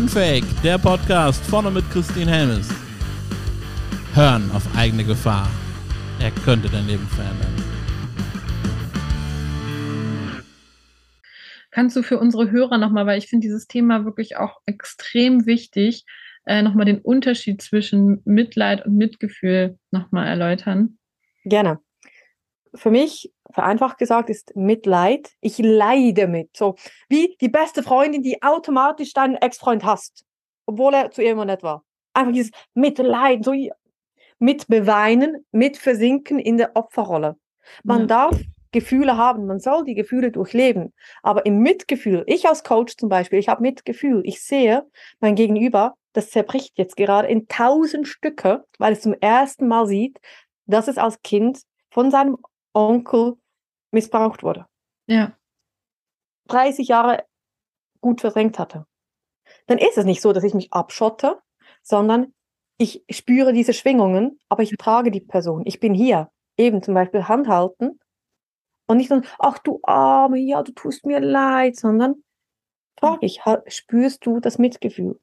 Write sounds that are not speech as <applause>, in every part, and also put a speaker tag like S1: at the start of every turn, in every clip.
S1: Unfake, der Podcast vorne mit Christine Helmes. Hören auf eigene Gefahr. Er könnte dein Leben verändern.
S2: Kannst du für unsere Hörer nochmal, weil ich finde dieses Thema wirklich auch extrem wichtig, äh, nochmal den Unterschied zwischen Mitleid und Mitgefühl nochmal erläutern?
S3: Gerne. Für mich, vereinfacht gesagt, ist Mitleid, ich leide mit. So wie die beste Freundin, die automatisch deinen Ex-Freund hasst, obwohl er zu ihr immer nett war. Einfach dieses Mitleid, so mit beweinen, mit versinken in der Opferrolle. Man ja. darf Gefühle haben, man soll die Gefühle durchleben. Aber im Mitgefühl, ich als Coach zum Beispiel, ich habe Mitgefühl, ich sehe mein Gegenüber, das zerbricht jetzt gerade in tausend Stücke, weil es zum ersten Mal sieht, dass es als Kind von seinem Onkel missbraucht wurde.
S2: Ja.
S3: 30 Jahre gut verdrängt hatte. Dann ist es nicht so, dass ich mich abschotte, sondern ich spüre diese Schwingungen, aber ich trage die Person. Ich bin hier. Eben zum Beispiel Hand halten und nicht nur, ach du Arme, ja, du tust mir leid, sondern frage ich, spürst du das Mitgefühl?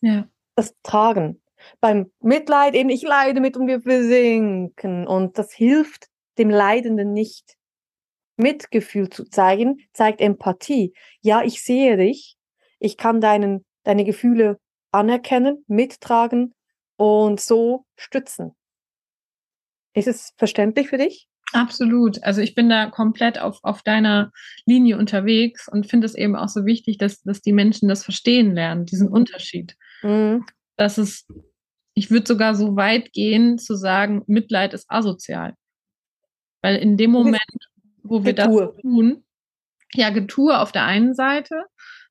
S2: Ja.
S3: Das Tragen. Beim Mitleid eben, ich leide mit und wir versinken. Und das hilft dem Leidenden nicht. Mitgefühl zu zeigen, zeigt Empathie. Ja, ich sehe dich. Ich kann deinen, deine Gefühle anerkennen, mittragen und so stützen. Ist es verständlich für dich?
S2: Absolut. Also ich bin da komplett auf, auf deiner Linie unterwegs und finde es eben auch so wichtig, dass, dass die Menschen das verstehen lernen, diesen Unterschied. Mhm. Dass es, ich würde sogar so weit gehen zu sagen, Mitleid ist asozial. Weil in dem Moment, wo wir Getue. das tun, ja, Getue auf der einen Seite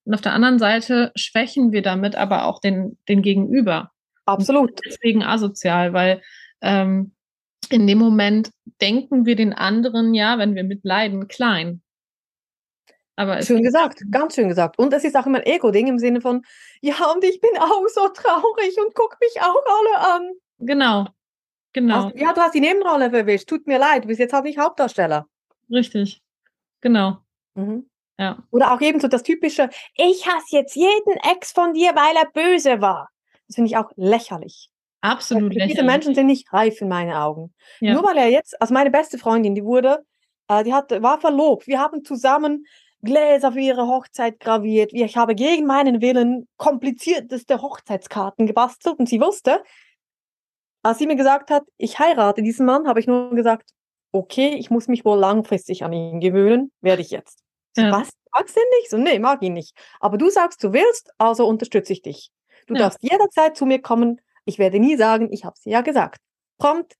S2: und auf der anderen Seite schwächen wir damit aber auch den, den Gegenüber.
S3: Absolut.
S2: deswegen asozial, weil ähm, in dem Moment denken wir den anderen ja, wenn wir mitleiden, klein.
S3: Aber schön gesagt, ganz schön gesagt. Und es ist auch immer ein Ego-Ding im Sinne von, ja, und ich bin auch so traurig und guck mich auch alle an.
S2: Genau, genau.
S3: Also, ja, du hast die Nebenrolle verwischt. Tut mir leid, du bist jetzt halt nicht Hauptdarsteller.
S2: Richtig, genau.
S3: Mhm. Ja. Oder auch eben so das typische, ich hasse jetzt jeden Ex von dir, weil er böse war. Das finde ich auch lächerlich.
S2: Absolut
S3: lächerlich. Diese Menschen sind nicht reif in meinen Augen. Ja. Nur weil er jetzt, also meine beste Freundin, die wurde, äh, die hat, war verlobt. Wir haben zusammen Gläser für ihre Hochzeit graviert. Ich habe gegen meinen Willen komplizierteste Hochzeitskarten gebastelt und sie wusste, als sie mir gesagt hat, ich heirate diesen Mann, habe ich nur gesagt, okay, ich muss mich wohl langfristig an ihn gewöhnen, werde ich jetzt. Ja. Was? Magst du ihn nicht? So, nee, mag ihn nicht. Aber du sagst, du willst, also unterstütze ich dich. Du ja. darfst jederzeit zu mir kommen. Ich werde nie sagen, ich habe es ja gesagt. Prompt.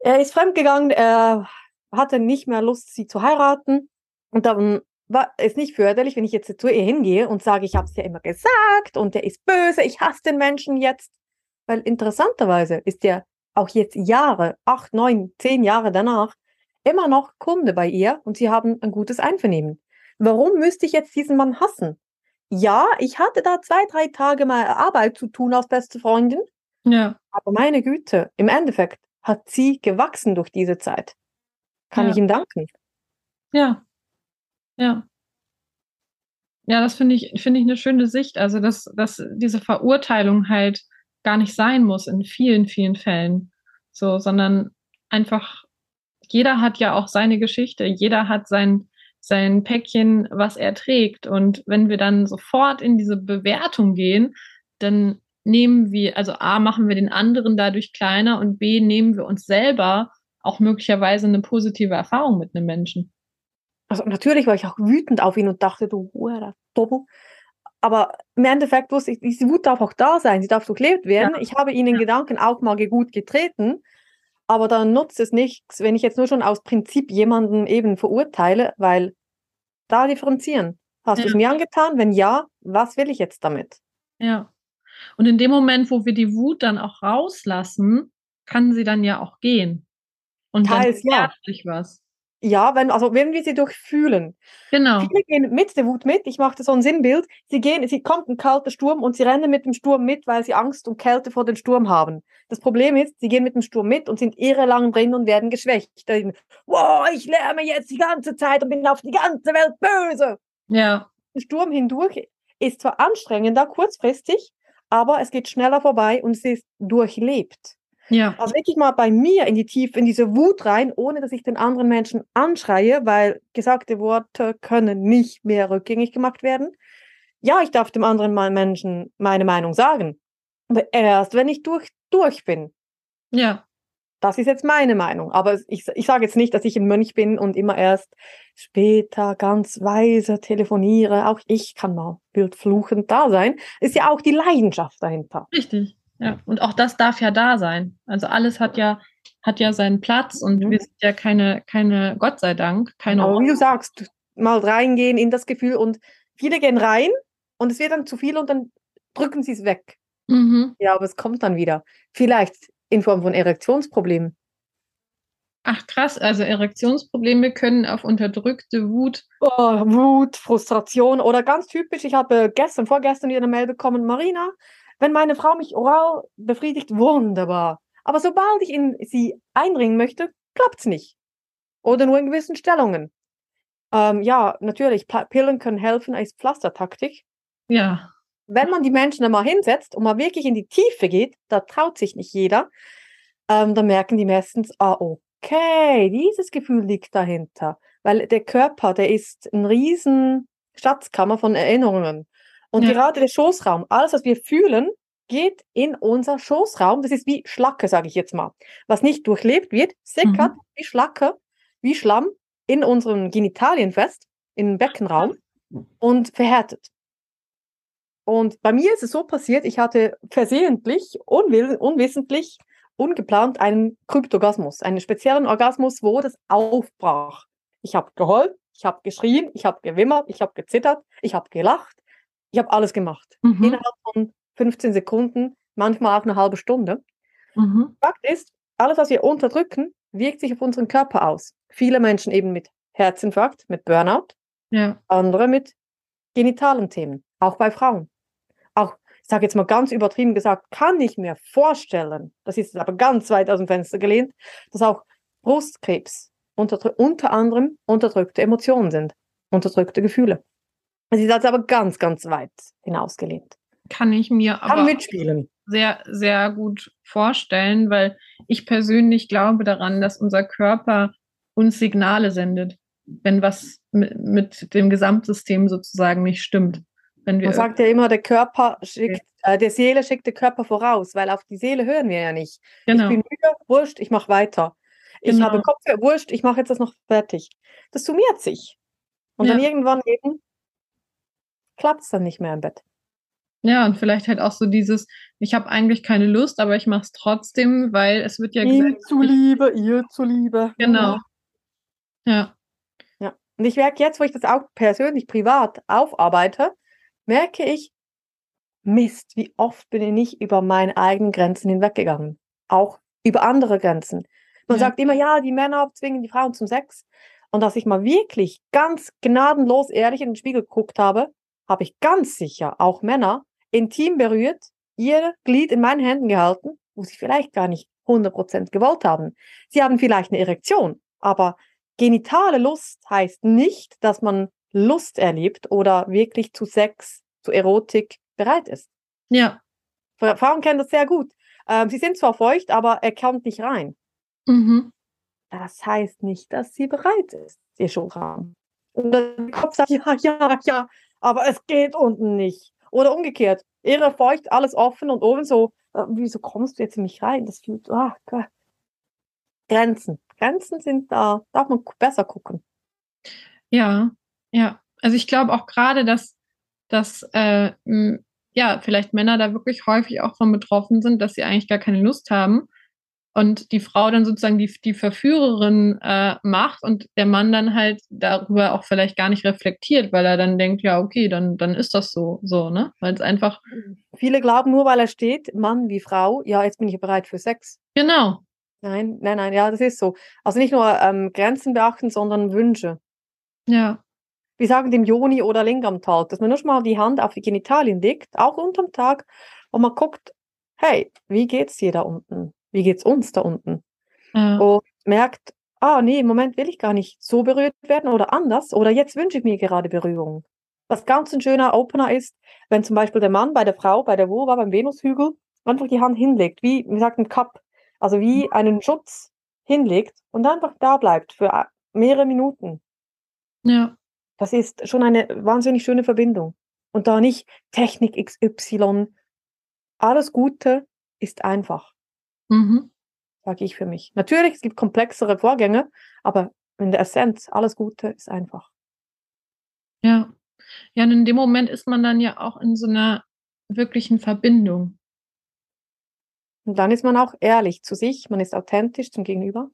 S3: Er ist fremdgegangen, er hatte nicht mehr Lust, sie zu heiraten. Und dann war es nicht förderlich, wenn ich jetzt zu ihr hingehe und sage, ich habe es ja immer gesagt und der ist böse, ich hasse den Menschen jetzt. Weil interessanterweise ist der auch jetzt Jahre, acht, neun, zehn Jahre danach, immer noch Kunde bei ihr und sie haben ein gutes Einvernehmen. Warum müsste ich jetzt diesen Mann hassen? Ja, ich hatte da zwei, drei Tage mal Arbeit zu tun als beste Freundin.
S2: Ja.
S3: Aber meine Güte, im Endeffekt hat sie gewachsen durch diese Zeit. Kann ja. ich ihm danken.
S2: Ja. Ja. Ja, das finde ich, finde ich eine schöne Sicht. Also, dass, dass diese Verurteilung halt gar nicht sein muss in vielen, vielen Fällen. So, sondern einfach, jeder hat ja auch seine Geschichte, jeder hat sein, sein Päckchen, was er trägt. Und wenn wir dann sofort in diese Bewertung gehen, dann nehmen wir, also A, machen wir den anderen dadurch kleiner und B, nehmen wir uns selber auch möglicherweise eine positive Erfahrung mit einem Menschen.
S3: Also natürlich war ich auch wütend auf ihn und dachte, du Hure, Doppel. Aber im Endeffekt wusste ich, diese Wut darf auch da sein, sie darf durchlebt werden. Ja. Ich habe ihn in ja. Gedanken auch mal gut getreten, aber dann nutzt es nichts, wenn ich jetzt nur schon aus Prinzip jemanden eben verurteile, weil da differenzieren. Hast ja. du es mir angetan? Wenn ja, was will ich jetzt damit?
S2: Ja. Und in dem Moment, wo wir die Wut dann auch rauslassen, kann sie dann ja auch gehen. Und Teils, dann ja. sich was.
S3: Ja, wenn, also wenn wir sie durchfühlen.
S2: Genau.
S3: Viele gehen mit der Wut mit. Ich mache so ein Sinnbild. Sie gehen, sie kommt ein kalter Sturm und sie rennen mit dem Sturm mit, weil sie Angst und Kälte vor dem Sturm haben. Das Problem ist, sie gehen mit dem Sturm mit und sind irrelang drin und werden geschwächt. Wow, ich lärme jetzt die ganze Zeit und bin auf die ganze Welt böse.
S2: Ja.
S3: Der Sturm hindurch ist zwar anstrengender kurzfristig, aber es geht schneller vorbei und es ist durchlebt. Ja. Also wirklich mal bei mir in die Tiefe, in diese Wut rein, ohne dass ich den anderen Menschen anschreie, weil gesagte Worte können nicht mehr rückgängig gemacht werden. Ja, ich darf dem anderen Menschen meine Meinung sagen. Aber erst, wenn ich durch, durch bin.
S2: Ja.
S3: Das ist jetzt meine Meinung. Aber ich, ich sage jetzt nicht, dass ich ein Mönch bin und immer erst später ganz weise telefoniere. Auch ich kann mal bildfluchend da sein. Ist ja auch die Leidenschaft dahinter.
S2: Richtig. Ja. Und auch das darf ja da sein. Also alles hat ja, hat ja seinen Platz und mhm. wir sind ja keine, keine, Gott sei Dank, keine.
S3: Aber wie du sagst, mal reingehen in das Gefühl und viele gehen rein und es wird dann zu viel und dann drücken sie es weg. Mhm. Ja, aber es kommt dann wieder. Vielleicht in Form von Erektionsproblemen.
S2: Ach krass, also Erektionsprobleme können auf unterdrückte Wut.
S3: Oh, Wut, Frustration oder ganz typisch, ich habe gestern, vorgestern wieder eine Mail bekommen, Marina, wenn meine Frau mich oral befriedigt, wunderbar. Aber sobald ich in sie einbringen möchte, klappt es nicht. Oder nur in gewissen Stellungen. Ähm, ja, natürlich, Pillen können helfen als Pflastertaktik.
S2: Ja
S3: wenn man die Menschen einmal hinsetzt und mal wirklich in die Tiefe geht, da traut sich nicht jeder, ähm, dann merken die meistens, ah, okay, dieses Gefühl liegt dahinter. Weil der Körper, der ist ein riesen Schatzkammer von Erinnerungen. Und ja. gerade der Schoßraum, alles, was wir fühlen, geht in unser Schoßraum. Das ist wie Schlacke, sage ich jetzt mal. Was nicht durchlebt wird, sickert mhm. wie Schlacke, wie Schlamm in unseren Genitalien fest, im Beckenraum und verhärtet. Und bei mir ist es so passiert, ich hatte versehentlich, unwill, unwissentlich, ungeplant einen Kryptogasmus, einen speziellen Orgasmus, wo das aufbrach. Ich habe geheult, ich habe geschrien, ich habe gewimmert, ich habe gezittert, ich habe gelacht, ich habe alles gemacht. Mhm. Innerhalb von 15 Sekunden, manchmal auch eine halbe Stunde. Mhm. Fakt ist, alles, was wir unterdrücken, wirkt sich auf unseren Körper aus. Viele Menschen eben mit Herzinfarkt, mit Burnout, ja. andere mit genitalen Themen, auch bei Frauen auch, ich sage jetzt mal ganz übertrieben gesagt, kann ich mir vorstellen, das ist aber ganz weit aus dem Fenster gelehnt, dass auch Brustkrebs unter, unter anderem unterdrückte Emotionen sind, unterdrückte Gefühle. Es ist also aber ganz, ganz weit hinausgelehnt.
S2: Kann ich mir aber mitspielen. sehr, sehr gut vorstellen, weil ich persönlich glaube daran, dass unser Körper uns Signale sendet, wenn was mit, mit dem Gesamtsystem sozusagen nicht stimmt.
S3: Wenn wir Man sagt ja immer, der Körper schickt, äh, der Seele schickt der Körper voraus, weil auf die Seele hören wir ja nicht. Genau. Ich bin müde, wurscht, ich mache weiter. Ich genau. habe Kopf, wurscht, ich mache jetzt das noch fertig. Das summiert sich. Und ja. dann irgendwann eben klappt es dann nicht mehr im Bett.
S2: Ja, und vielleicht halt auch so dieses, ich habe eigentlich keine Lust, aber ich mache es trotzdem, weil es wird ja
S3: Ihm zuliebe, ihr zuliebe.
S2: Genau. Ja.
S3: Ja. Und ich merke jetzt, wo ich das auch persönlich privat aufarbeite, merke ich, Mist, wie oft bin ich nicht über meine eigenen Grenzen hinweggegangen. Auch über andere Grenzen. Man ja. sagt immer, ja, die Männer zwingen die Frauen zum Sex. Und dass ich mal wirklich ganz gnadenlos ehrlich in den Spiegel geguckt habe, habe ich ganz sicher auch Männer intim berührt, ihr Glied in meinen Händen gehalten, wo sie vielleicht gar nicht 100% gewollt haben. Sie haben vielleicht eine Erektion, aber genitale Lust heißt nicht, dass man Lust erlebt oder wirklich zu Sex, zu Erotik bereit ist.
S2: Ja.
S3: Frauen kennen das sehr gut. Ähm, sie sind zwar feucht, aber er kommt nicht rein. Mhm. Das heißt nicht, dass sie bereit ist, ihr Schulraum. Und der Kopf sagt, ja, ja, ja, aber es geht unten nicht. Oder umgekehrt, ihre feucht, alles offen und oben so, äh, wieso kommst du jetzt in mich rein? Das fühlt, ah, Grenzen. Grenzen sind da, darf man besser gucken.
S2: Ja, ja, also ich glaube auch gerade, dass, dass äh, ja, vielleicht Männer da wirklich häufig auch von betroffen sind, dass sie eigentlich gar keine Lust haben und die Frau dann sozusagen die, die Verführerin äh, macht und der Mann dann halt darüber auch vielleicht gar nicht reflektiert, weil er dann denkt, ja, okay, dann, dann ist das so, so, ne? Weil es einfach.
S3: Viele glauben nur, weil er steht, Mann wie Frau, ja, jetzt bin ich bereit für Sex.
S2: Genau.
S3: Nein, nein, nein, ja, das ist so. Also nicht nur ähm, Grenzen beachten, sondern Wünsche.
S2: Ja
S3: wir sagen dem Joni oder Lingam Talk, dass man nur schon mal die Hand auf die Genitalien legt, auch unterm Tag, und man guckt, hey, wie geht's dir da unten? Wie geht's uns da unten? Ja. Und merkt, ah, nee, im Moment will ich gar nicht so berührt werden oder anders, oder jetzt wünsche ich mir gerade Berührung. Was ganz ein schöner Opener ist, wenn zum Beispiel der Mann bei der Frau, bei der Vulva, beim Venushügel, einfach die Hand hinlegt, wie, wie sagt ein Cup, also wie mhm. einen Schutz hinlegt und einfach da bleibt für äh, mehrere Minuten.
S2: Ja.
S3: Das ist schon eine wahnsinnig schöne Verbindung. Und da nicht Technik XY. Alles Gute ist einfach.
S2: Mhm.
S3: Sage ich für mich. Natürlich, es gibt komplexere Vorgänge, aber in der Essenz, alles Gute ist einfach.
S2: Ja. Ja, und in dem Moment ist man dann ja auch in so einer wirklichen Verbindung.
S3: Und dann ist man auch ehrlich zu sich, man ist authentisch zum Gegenüber.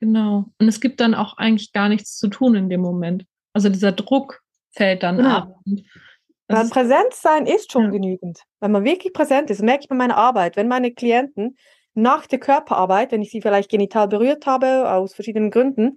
S2: Genau. Und es gibt dann auch eigentlich gar nichts zu tun in dem Moment. Also dieser Druck fällt dann genau. ab.
S3: Weil Präsenz sein ist schon ja. genügend. Wenn man wirklich präsent ist, merke ich bei meiner Arbeit, wenn meine Klienten nach der Körperarbeit, wenn ich sie vielleicht genital berührt habe, aus verschiedenen Gründen,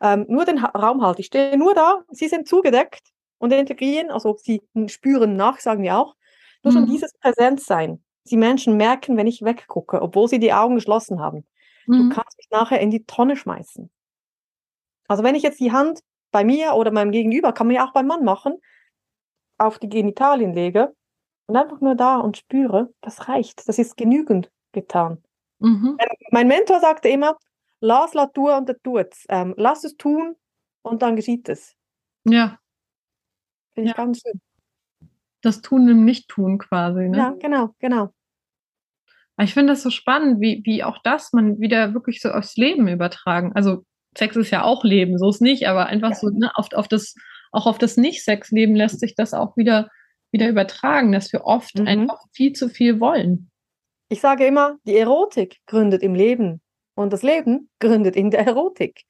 S3: ähm, nur den Raum halte. Ich stehe nur da, sie sind zugedeckt und integrieren, also sie spüren nach, sagen wir auch. Nur mhm. schon dieses Präsenzsein. Die Menschen merken, wenn ich weggucke, obwohl sie die Augen geschlossen haben. Mhm. Du kannst mich nachher in die Tonne schmeißen. Also wenn ich jetzt die Hand bei mir oder meinem Gegenüber, kann man ja auch beim Mann machen, auf die Genitalien lege und einfach nur da und spüre, das reicht. Das ist genügend getan. Mhm. Mein Mentor sagte immer, lass la tua und tut's. Ähm, lass es tun und dann geschieht es.
S2: Ja.
S3: Finde ich ja. ganz schön.
S2: Das Tun im Nicht-Tun quasi. Ne?
S3: Ja, genau, genau.
S2: Ich finde das so spannend, wie, wie auch das man wieder wirklich so aufs Leben übertragen. Also Sex ist ja auch Leben, so ist nicht, aber einfach ja. so ne, auf, auf das, auch auf das Nicht-Sex-Leben lässt sich das auch wieder, wieder übertragen, dass wir oft mhm. einfach viel zu viel wollen.
S3: Ich sage immer, die Erotik gründet im Leben und das Leben gründet in der Erotik.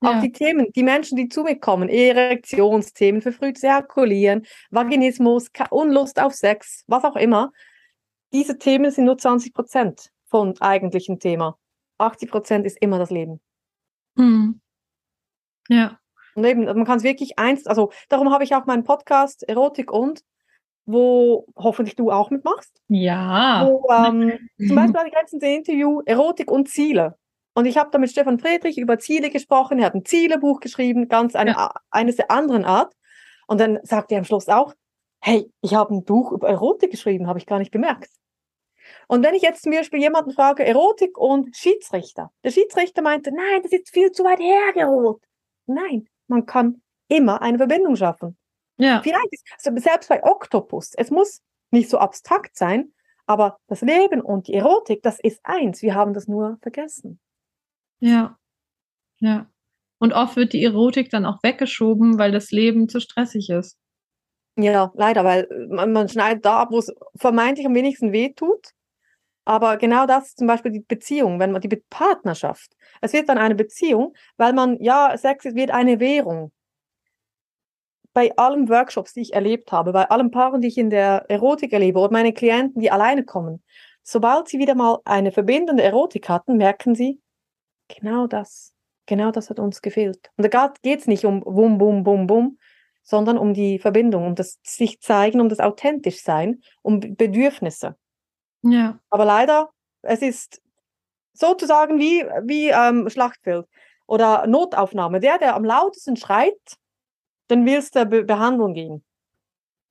S3: Ja. Auch die Themen, die Menschen, die zu mir kommen, Erektionsthemen, verfrühtes Ejakulieren, Vaginismus, Unlust auf Sex, was auch immer, diese Themen sind nur 20 Prozent vom eigentlichen Thema. 80 Prozent ist immer das Leben.
S2: Hm. Ja.
S3: Und eben, man kann es wirklich eins, also darum habe ich auch meinen Podcast Erotik und, wo hoffentlich du auch mitmachst.
S2: Ja.
S3: Wo, ähm, <clears throat> zum Beispiel ich letztens ein Interview Erotik und Ziele. Und ich habe da mit Stefan Friedrich über Ziele gesprochen. Er hat ein Zielebuch geschrieben, ganz eine, ja. eines der anderen Art. Und dann sagt er am Schluss auch, hey, ich habe ein Buch über Erotik geschrieben, habe ich gar nicht gemerkt. Und wenn ich jetzt zum Beispiel jemanden frage, Erotik und Schiedsrichter, der Schiedsrichter meinte, nein, das ist viel zu weit hergeholt. Nein, man kann immer eine Verbindung schaffen.
S2: Ja.
S3: Vielleicht ist, also selbst bei Oktopus, es muss nicht so abstrakt sein, aber das Leben und die Erotik, das ist eins. Wir haben das nur vergessen.
S2: Ja. Ja. Und oft wird die Erotik dann auch weggeschoben, weil das Leben zu stressig ist.
S3: Ja, leider, weil man, man schneidet da ab, wo es vermeintlich am wenigsten weh tut. Aber genau das ist zum Beispiel die Beziehung, wenn man die Partnerschaft. Es wird dann eine Beziehung, weil man, ja, Sex wird eine Währung. Bei allen Workshops, die ich erlebt habe, bei allen Paaren, die ich in der Erotik erlebe oder meine Klienten, die alleine kommen, sobald sie wieder mal eine verbindende Erotik hatten, merken sie, genau das, genau das hat uns gefehlt. Und da geht es nicht um Bum, Bum, Bum, Bum, sondern um die Verbindung, um das sich zeigen, um das authentisch sein, um Bedürfnisse.
S2: Ja.
S3: Aber leider, es ist sozusagen wie, wie ähm, Schlachtfeld oder Notaufnahme. Der, der am lautesten schreit, dann willst du Be Behandlung gehen.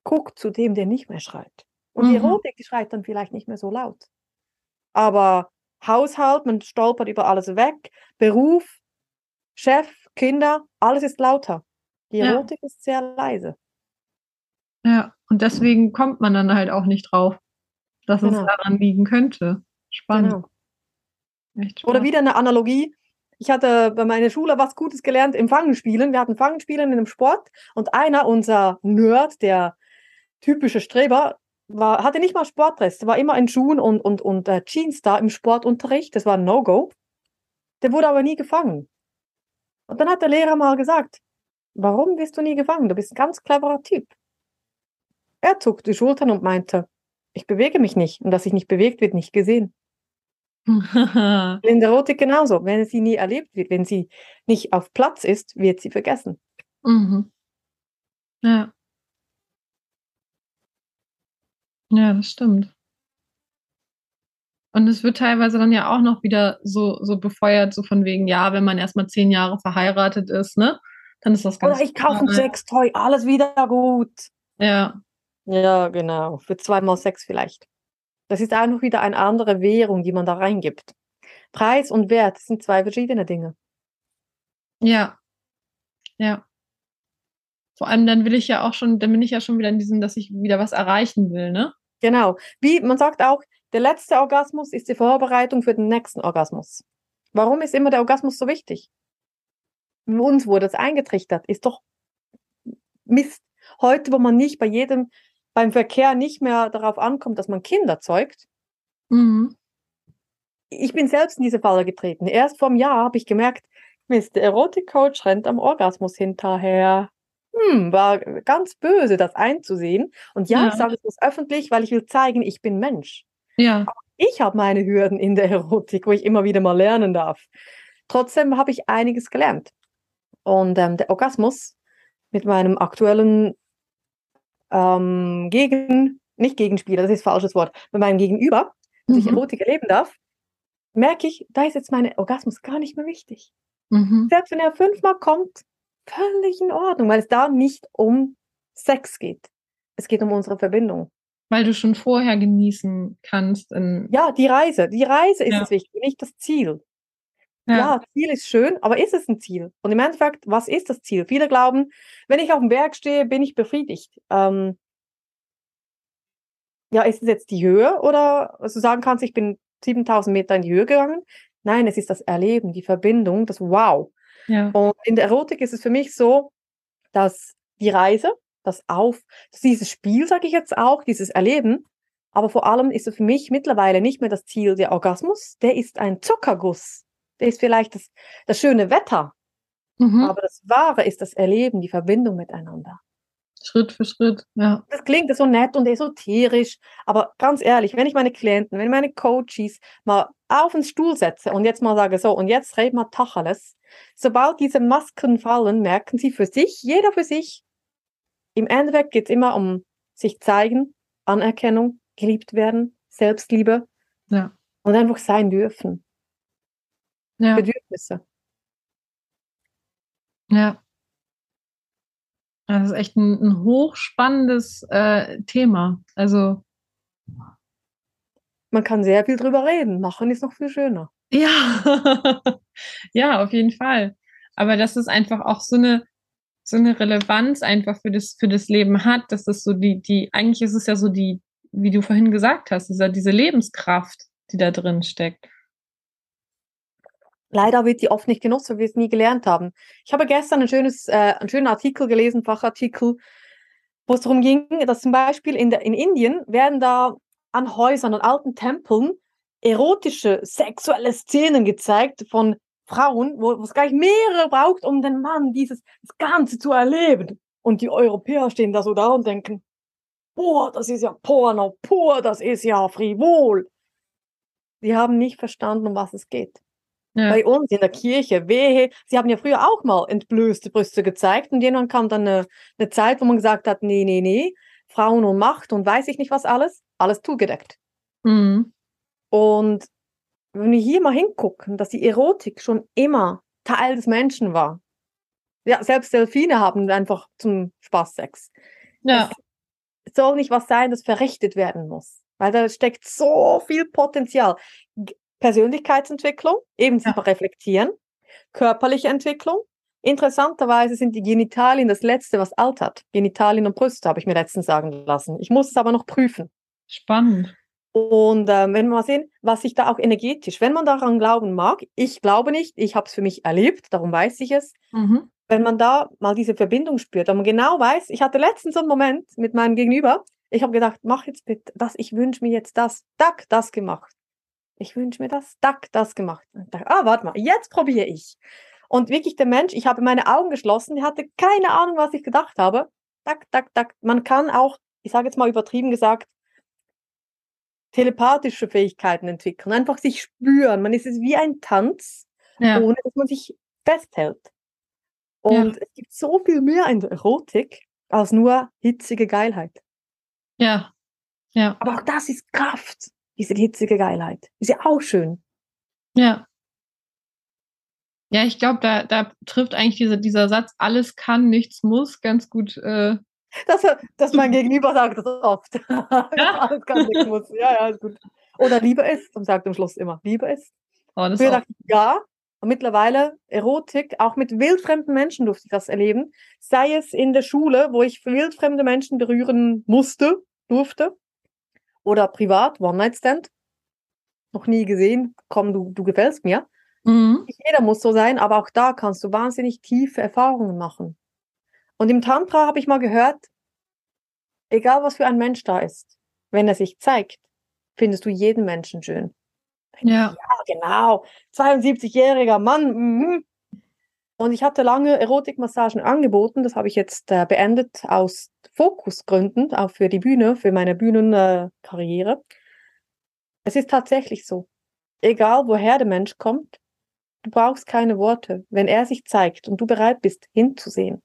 S3: Guck zu dem, der nicht mehr schreit. Und mhm. die Erotik, die schreit dann vielleicht nicht mehr so laut. Aber Haushalt, man stolpert über alles weg, Beruf, Chef, Kinder, alles ist lauter. Die Erotik ja. ist sehr leise.
S2: Ja, und deswegen kommt man dann halt auch nicht drauf dass genau. es daran liegen könnte. Spannend.
S3: Genau. Oder wieder eine Analogie. Ich hatte bei meiner Schule was Gutes gelernt im Fangenspielen. Wir hatten Fangenspielen in einem Sport und einer, unser Nerd, der typische Streber, war, hatte nicht mal Sportdress, war immer in Schuhen und, und, und äh, Jeans da im Sportunterricht. Das war ein No-Go. Der wurde aber nie gefangen. Und dann hat der Lehrer mal gesagt, warum wirst du nie gefangen? Du bist ein ganz cleverer Typ. Er zuckte die Schultern und meinte, ich bewege mich nicht. Und dass sich nicht bewegt, wird nicht gesehen. In der Erotik genauso. Wenn sie nie erlebt wird, wenn sie nicht auf Platz ist, wird sie vergessen.
S2: Mhm. Ja. Ja, das stimmt. Und es wird teilweise dann ja auch noch wieder so, so befeuert, so von wegen, ja, wenn man erstmal zehn Jahre verheiratet ist, ne? Dann ist das ganz.
S3: Oder ich kaufe ein Sextoy, alles wieder gut.
S2: Ja.
S3: Ja, genau. Für zweimal Sex vielleicht. Das ist auch noch wieder eine andere Währung, die man da reingibt. Preis und Wert sind zwei verschiedene Dinge.
S2: Ja. Ja. Vor allem dann will ich ja auch schon, dann bin ich ja schon wieder in diesem, dass ich wieder was erreichen will, ne?
S3: Genau. Wie man sagt auch, der letzte Orgasmus ist die Vorbereitung für den nächsten Orgasmus. Warum ist immer der Orgasmus so wichtig? Uns wurde das eingetrichtert, ist doch Mist. Heute, wo man nicht bei jedem, beim Verkehr nicht mehr darauf ankommt, dass man Kinder zeugt. Mhm. Ich bin selbst in diese Falle getreten. Erst vor einem Jahr habe ich gemerkt, Mist, der Erotikcoach rennt am Orgasmus hinterher. Hm, war ganz böse, das einzusehen. Und ja, ja. ich sage es öffentlich, weil ich will zeigen, ich bin Mensch.
S2: Ja. Aber
S3: ich habe meine Hürden in der Erotik, wo ich immer wieder mal lernen darf. Trotzdem habe ich einiges gelernt. Und ähm, der Orgasmus mit meinem aktuellen ähm, Gegen, nicht Gegenspieler, das ist falsches Wort, mit meinem Gegenüber, dass mhm. ich Erotik erleben darf, merke ich, da ist jetzt mein Orgasmus gar nicht mehr wichtig. Mhm. Selbst wenn er fünfmal kommt, völlig in Ordnung, weil es da nicht um Sex geht. Es geht um unsere Verbindung.
S2: Weil du schon vorher genießen kannst.
S3: ja, die Reise. Die Reise ist ja. das Wichtige, nicht das Ziel. Ja. ja. Ziel ist schön, aber ist es ein Ziel? Und im Endeffekt, was ist das Ziel? Viele glauben, wenn ich auf dem Berg stehe, bin ich befriedigt. Ähm, ja, ist es jetzt die Höhe oder also sagen kannst, ich bin 7000 Meter in die Höhe gegangen? Nein, es ist das Erleben, die Verbindung, das Wow. Ja. Und in der Erotik ist es für mich so, dass die Reise, das Auf, dieses Spiel, sage ich jetzt auch, dieses Erleben, aber vor allem ist es für mich mittlerweile nicht mehr das Ziel der Orgasmus, der ist ein Zuckerguss, ist vielleicht das, das schöne Wetter, mhm. aber das Wahre ist das Erleben, die Verbindung miteinander.
S2: Schritt für Schritt, ja.
S3: Das klingt so nett und esoterisch, aber ganz ehrlich, wenn ich meine Klienten, wenn meine Coaches mal auf den Stuhl setze und jetzt mal sage, so, und jetzt reden wir Tacheles, sobald diese Masken fallen, merken sie für sich, jeder für sich, im Endeffekt geht es immer um sich zeigen, Anerkennung, geliebt werden, Selbstliebe
S2: ja.
S3: und einfach sein dürfen.
S2: Ja.
S3: Bedürfnisse.
S2: Ja. Das ist echt ein, ein hochspannendes äh, Thema. Also
S3: man kann sehr viel drüber reden. Machen ist noch viel schöner.
S2: Ja, <laughs> ja, auf jeden Fall. Aber dass es einfach auch so eine, so eine Relevanz einfach für das, für das Leben hat, dass das so die, die, eigentlich ist es ja so die, wie du vorhin gesagt hast, ist ja diese Lebenskraft, die da drin steckt.
S3: Leider wird die oft nicht genutzt, weil wir es nie gelernt haben. Ich habe gestern ein schönes, äh, einen schönen Artikel gelesen, Fachartikel, wo es darum ging, dass zum Beispiel in, der, in Indien werden da an Häusern und alten Tempeln erotische, sexuelle Szenen gezeigt von Frauen, wo, es gleich mehrere braucht, um den Mann dieses das Ganze zu erleben. Und die Europäer stehen da so da und denken, boah, das ist ja Porno pur, das ist ja frivol. Die haben nicht verstanden, um was es geht. Ja. Bei uns in der Kirche, wehe, sie haben ja früher auch mal entblößte Brüste gezeigt und irgendwann kam dann eine, eine Zeit, wo man gesagt hat, nee, nee, nee, Frauen und Macht und weiß ich nicht was alles, alles zugedeckt. Mhm. Und wenn wir hier mal hingucken, dass die Erotik schon immer Teil des Menschen war. Ja, selbst Delfine haben einfach zum Spaß Sex. Ja. Es soll nicht was sein, das verrichtet werden muss. Weil da steckt so viel Potenzial. Persönlichkeitsentwicklung, eben ja. reflektieren, körperliche Entwicklung. Interessanterweise sind die Genitalien das Letzte, was altert. Genitalien und Brüste habe ich mir letztens sagen lassen. Ich muss es aber noch prüfen.
S2: Spannend.
S3: Und äh, wenn wir mal sehen, was sich da auch energetisch, wenn man daran glauben mag, ich glaube nicht, ich habe es für mich erlebt, darum weiß ich es. Mhm. Wenn man da mal diese Verbindung spürt, wenn man genau weiß, ich hatte letztens so einen Moment mit meinem Gegenüber, ich habe gedacht, mach jetzt bitte das, ich wünsche mir jetzt das, dack, das gemacht. Ich wünsche mir das, dack, das gemacht. Dachte, ah, warte mal, jetzt probiere ich. Und wirklich der Mensch, ich habe meine Augen geschlossen, ich hatte keine Ahnung, was ich gedacht habe. Dack, dack, dack. Man kann auch, ich sage jetzt mal übertrieben gesagt, telepathische Fähigkeiten entwickeln, einfach sich spüren. Man ist es wie ein Tanz, ja. ohne dass man sich festhält. Und ja. es gibt so viel mehr in der Erotik als nur hitzige Geilheit.
S2: Ja. Ja.
S3: Aber auch das ist Kraft, diese hitzige Geilheit. Ist ja auch schön.
S2: Ja. Ja, ich glaube, da, da trifft eigentlich diese, dieser Satz, alles kann, nichts muss, ganz gut äh,
S3: Das, das mein <laughs> Gegenüber sagt das oft. <laughs> Ja. Alles kann, nichts muss. Ja, ja, ist gut. Oder Liebe ist und sagt am Schluss immer, Liebe ist. Oh, Früher dachte ich, ja, und mittlerweile Erotik, auch mit wildfremden Menschen durfte ich das erleben. Sei es in der Schule, wo ich wildfremde Menschen berühren musste, durfte. Oder privat, One-Night-Stand. Noch nie gesehen. Komm, du, du gefällst mir. Mhm. Nicht jeder muss so sein, aber auch da kannst du wahnsinnig tiefe Erfahrungen machen. Und im Tantra habe ich mal gehört, egal was für ein Mensch da ist, wenn er sich zeigt, findest du jeden Menschen schön.
S2: Ja.
S3: ja, genau. 72-jähriger Mann. Mhm. Und ich hatte lange Erotikmassagen angeboten. Das habe ich jetzt äh, beendet aus Fokusgründen, auch für die Bühne, für meine Bühnenkarriere. Äh, es ist tatsächlich so. Egal woher der Mensch kommt, du brauchst keine Worte. Wenn er sich zeigt und du bereit bist, hinzusehen,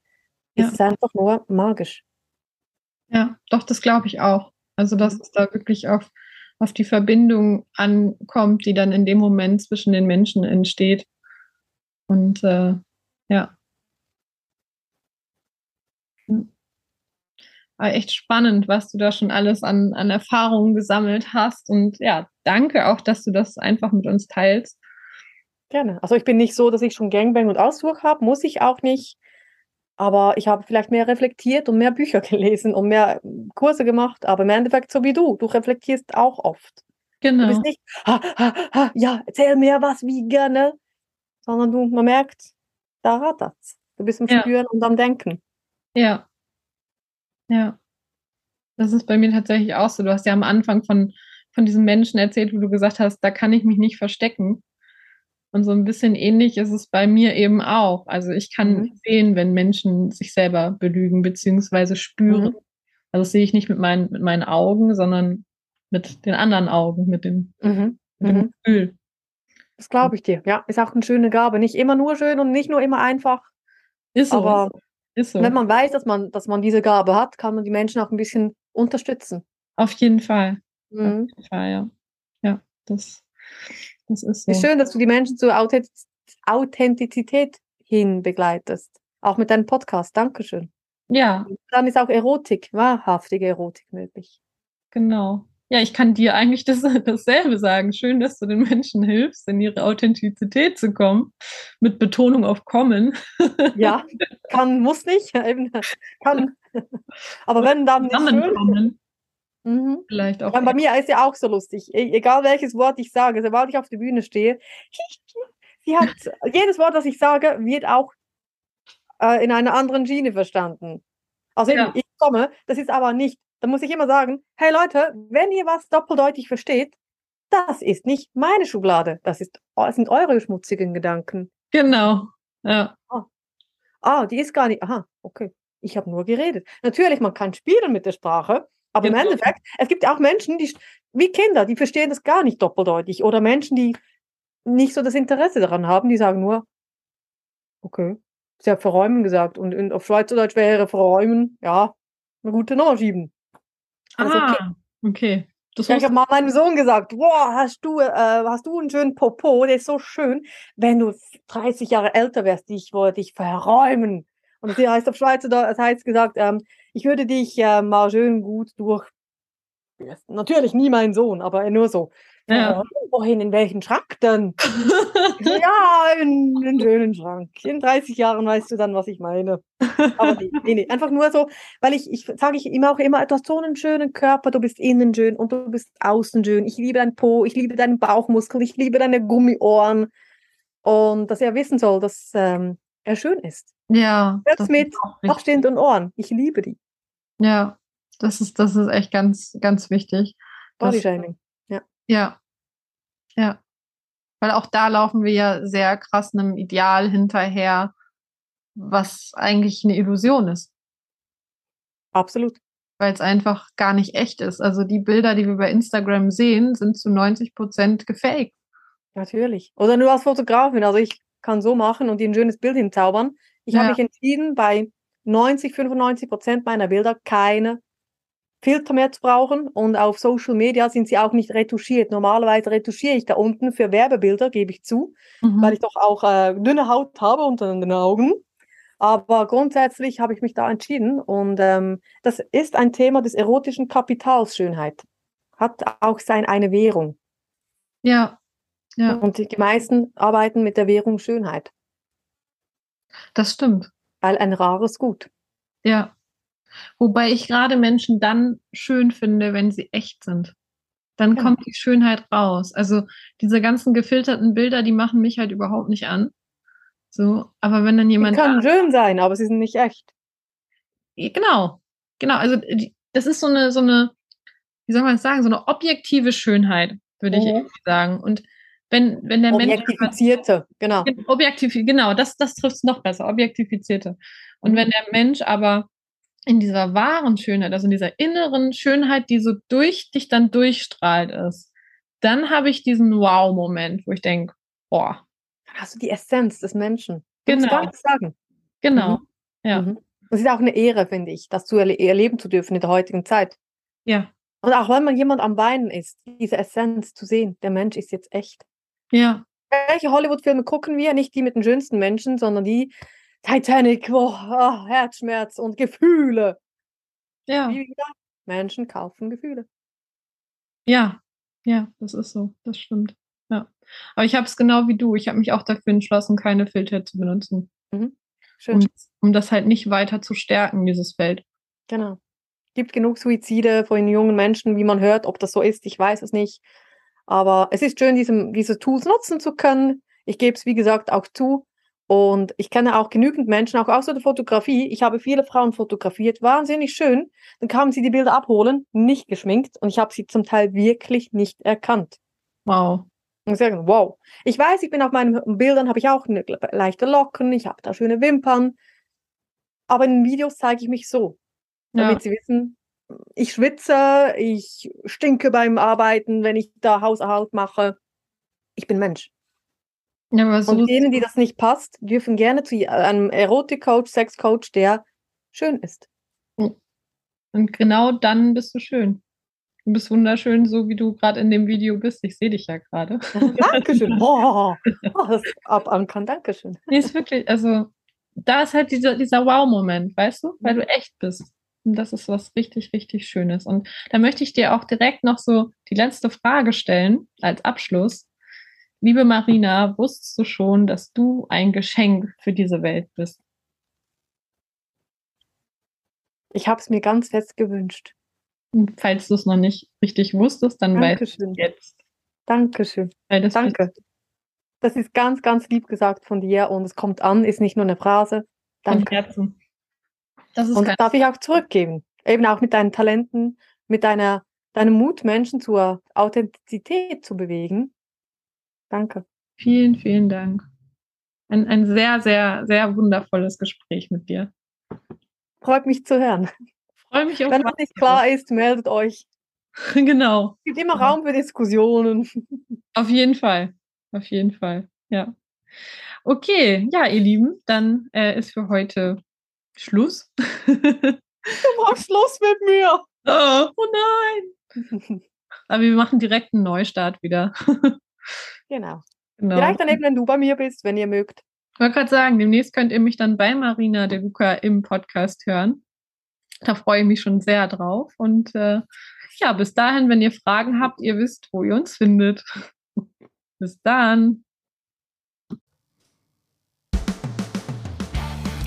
S3: ja. ist es einfach nur magisch.
S2: Ja, doch, das glaube ich auch. Also, dass mhm. es da wirklich auf auf die Verbindung ankommt, die dann in dem Moment zwischen den Menschen entsteht. Und äh, ja. Aber echt spannend, was du da schon alles an, an Erfahrungen gesammelt hast. Und ja, danke auch, dass du das einfach mit uns teilst.
S3: Gerne. Also ich bin nicht so, dass ich schon Gangbang und Ausflug habe, muss ich auch nicht. Aber ich habe vielleicht mehr reflektiert und mehr Bücher <laughs> gelesen und mehr Kurse gemacht. Aber im Endeffekt so wie du. Du reflektierst auch oft.
S2: Genau.
S3: Du bist nicht, ha, ha, ha, ja, erzähl mir was, wie gerne. Sondern du, man merkt, da rattert's. Du bist am ja. Spüren und am Denken.
S2: Ja. Ja. Das ist bei mir tatsächlich auch so. Du hast ja am Anfang von, von diesen Menschen erzählt, wo du gesagt hast, da kann ich mich nicht verstecken. Und so ein bisschen ähnlich ist es bei mir eben auch. Also ich kann mhm. sehen, wenn Menschen sich selber belügen, beziehungsweise spüren. Mhm. Also das sehe ich nicht mit meinen, mit meinen Augen, sondern mit den anderen Augen, mit dem, mhm. mit dem mhm. Gefühl.
S3: Das glaube ich dir. Ja, ist auch eine schöne Gabe. Nicht immer nur schön und nicht nur immer einfach.
S2: Ist so.
S3: Aber
S2: ist so.
S3: wenn man weiß, dass man, dass man diese Gabe hat, kann man die Menschen auch ein bisschen unterstützen.
S2: Auf jeden Fall. Auf mhm. jeden Fall, ja. Ja, das
S3: das ist so. Ist schön, dass du die Menschen zur Authentizität hin begleitest. Auch mit deinem Podcast. Dankeschön.
S2: Ja.
S3: Dann ist auch Erotik, wahrhaftige Erotik möglich.
S2: Genau. Ja, ich kann dir eigentlich das, <laughs> dasselbe sagen. Schön, dass du den Menschen hilfst, in ihre Authentizität zu kommen. Mit Betonung auf kommen. <laughs>
S3: Ja, kann, muss nicht. <laughs> kann. Aber wenn dann schön,
S2: Mhm. Vielleicht auch.
S3: Ja, bei mir ist ja auch so lustig. E egal welches Wort ich sage, sobald ich auf der Bühne stehe, sie hat jedes Wort, das ich sage, wird auch äh, in einer anderen Schiene verstanden. Also ja. ich komme, das ist aber nicht, da muss ich immer sagen, hey Leute, wenn ihr was doppeldeutig versteht, das ist nicht meine Schublade, das, ist, das sind eure schmutzigen Gedanken.
S2: Genau, ja.
S3: Ah. ah, die ist gar nicht, aha, okay. Ich habe nur geredet. Natürlich, man kann spielen mit der Sprache, aber genau. im Endeffekt, es gibt auch Menschen, die, wie Kinder, die verstehen das gar nicht doppeldeutig. Oder Menschen, die nicht so das Interesse daran haben, die sagen nur, okay, sie hat verräumen gesagt. Und, und auf Schweizerdeutsch wäre verräumen, ja, eine gute Nummer schieben.
S2: Also, ah, okay. okay.
S3: Ja, ich habe mal meinem Sohn gesagt, boah, hast du, äh, hast du einen schönen Popo, der ist so schön. Wenn du 30 Jahre älter wärst, ich wollte dich verräumen. Und sie heißt auf Schweizerdeutsch, das heißt gesagt, ähm, ich würde dich äh, mal schön gut durch, natürlich nie mein Sohn, aber nur so. Ja. Äh, wohin, in welchen Schrank denn? <laughs> ja, in einen schönen Schrank. In 30 Jahren weißt du dann, was ich meine. Aber nee, nee, nee. einfach nur so, weil ich, ich sage ich immer auch immer, du hast so einen schönen Körper, du bist innen schön und du bist außen schön. Ich liebe deinen Po, ich liebe deinen Bauchmuskel, ich liebe deine Gummiohren. Und dass er wissen soll, dass ähm, er schön ist.
S2: Ja.
S3: Hört's mit Aufstehend und Ohren. Ich liebe die.
S2: Ja, das ist, das ist echt ganz, ganz wichtig.
S3: Bodyshaming, ja.
S2: Ja. Weil auch da laufen wir ja sehr krass einem Ideal hinterher, was eigentlich eine Illusion ist.
S3: Absolut.
S2: Weil es einfach gar nicht echt ist. Also die Bilder, die wir bei Instagram sehen, sind zu 90 Prozent gefaked.
S3: Natürlich. Oder nur als Fotografin. Also ich kann so machen und dir ein schönes Bild hinzaubern. Ich ja. habe mich entschieden, bei 90, 95 Prozent meiner Bilder keine Filter mehr zu brauchen und auf Social Media sind sie auch nicht retuschiert. Normalerweise retuschiere ich da unten für Werbebilder, gebe ich zu, mhm. weil ich doch auch äh, dünne Haut habe unter den Augen. Aber grundsätzlich habe ich mich da entschieden und ähm, das ist ein Thema des erotischen Kapitals, Schönheit. Hat auch seine eine Währung.
S2: Ja. ja.
S3: Und die, die meisten arbeiten mit der Währung Schönheit.
S2: Das stimmt.
S3: Weil ein rares Gut.
S2: Ja. Wobei ich gerade Menschen dann schön finde, wenn sie echt sind. Dann ja. kommt die Schönheit raus. Also diese ganzen gefilterten Bilder, die machen mich halt überhaupt nicht an. So, aber wenn dann jemand.
S3: Die können schön sein, aber sie sind nicht echt.
S2: Genau, genau. Also das ist so eine, so eine, wie soll man das sagen, so eine objektive Schönheit, würde mhm. ich sagen. Und wenn, wenn der
S3: Mensch. Objektifizierte, genau.
S2: Objektiv, genau, das, das trifft es noch besser, objektifizierte. Und mhm. wenn der Mensch aber in dieser wahren Schönheit, also in dieser inneren Schönheit, die so durch dich dann durchstrahlt ist, dann habe ich diesen Wow-Moment, wo ich denke, boah,
S3: hast du die Essenz des Menschen.
S2: Genau.
S3: Gar nicht sagen.
S2: Genau. Mhm. Ja.
S3: Mhm. Das ist auch eine Ehre, finde ich, das zu erle erleben zu dürfen in der heutigen Zeit.
S2: Ja.
S3: Und auch wenn man jemand am Weinen ist, diese Essenz zu sehen, der Mensch ist jetzt echt.
S2: Ja.
S3: Welche Hollywood-Filme gucken wir? Nicht die mit den schönsten Menschen, sondern die Titanic, wo oh, Herzschmerz und Gefühle.
S2: Ja.
S3: Menschen kaufen Gefühle.
S2: Ja, ja, das ist so, das stimmt. Ja. Aber ich habe es genau wie du. Ich habe mich auch dafür entschlossen, keine Filter zu benutzen. Mhm. Schön. Um, um, das halt nicht weiter zu stärken, dieses Feld.
S3: Genau. Gibt genug Suizide von jungen Menschen, wie man hört. Ob das so ist, ich weiß es nicht. Aber es ist schön, diese, diese Tools nutzen zu können. Ich gebe es, wie gesagt, auch zu. Und ich kenne auch genügend Menschen, auch aus der Fotografie. Ich habe viele Frauen fotografiert, wahnsinnig schön. Dann kamen sie die Bilder abholen, nicht geschminkt. Und ich habe sie zum Teil wirklich nicht erkannt.
S2: Wow.
S3: Und sagen, wow. Ich weiß, ich bin auf meinen Bildern, habe ich auch eine leichte Locken, ich habe da schöne Wimpern. Aber in den Videos zeige ich mich so, damit ja. sie wissen, ich schwitze, ich stinke beim Arbeiten, wenn ich da Hauserhalt mache. Ich bin Mensch.
S2: Ja, so
S3: und denen, die das nicht passt, dürfen gerne zu einem Erotik-Coach, Sex-Coach, der schön ist.
S2: Und genau dann bist du schön. Du bist wunderschön, so wie du gerade in dem Video bist. Ich sehe dich ja gerade. <laughs>
S3: Dankeschön. <laughs> Oh, oh, das abankern. Dankeschön.
S2: Nee, ist wirklich, also da ist halt dieser, dieser Wow-Moment, weißt du, weil du echt bist. Und das ist was richtig, richtig Schönes. Und da möchte ich dir auch direkt noch so die letzte Frage stellen als Abschluss. Liebe Marina, wusstest du schon, dass du ein Geschenk für diese Welt bist?
S3: Ich habe es mir ganz fest gewünscht.
S2: Und falls du es noch nicht richtig wusstest, dann weißt du jetzt.
S3: Dankeschön. Danke. Das ist ganz, ganz lieb gesagt von dir und es kommt an, ist nicht nur eine Phrase. Danke. Von Herzen. Das ist und das darf ich auch zurückgeben. Eben auch mit deinen Talenten, mit deiner, deinem Mut, Menschen zur Authentizität zu bewegen. Danke.
S2: Vielen, vielen Dank. Ein, ein sehr, sehr, sehr wundervolles Gespräch mit dir.
S3: Freut mich zu hören.
S2: Freue mich
S3: auch. Wenn es nicht klar ist, meldet euch. <laughs>
S2: genau.
S3: Es gibt immer Raum für Diskussionen. <laughs>
S2: Auf jeden Fall. Auf jeden Fall. Ja. Okay, ja, ihr Lieben, dann äh, ist für heute Schluss. <laughs>
S3: du machst Schluss mit mir.
S2: Oh, oh nein. Aber wir machen direkt einen Neustart wieder.
S3: Genau. genau. Vielleicht dann eben, wenn du bei mir bist, wenn ihr mögt.
S2: Ich wollte gerade sagen, demnächst könnt ihr mich dann bei Marina De Luca im Podcast hören. Da freue ich mich schon sehr drauf. Und äh, ja, bis dahin, wenn ihr Fragen habt, ihr wisst, wo ihr uns findet. <laughs> bis dann.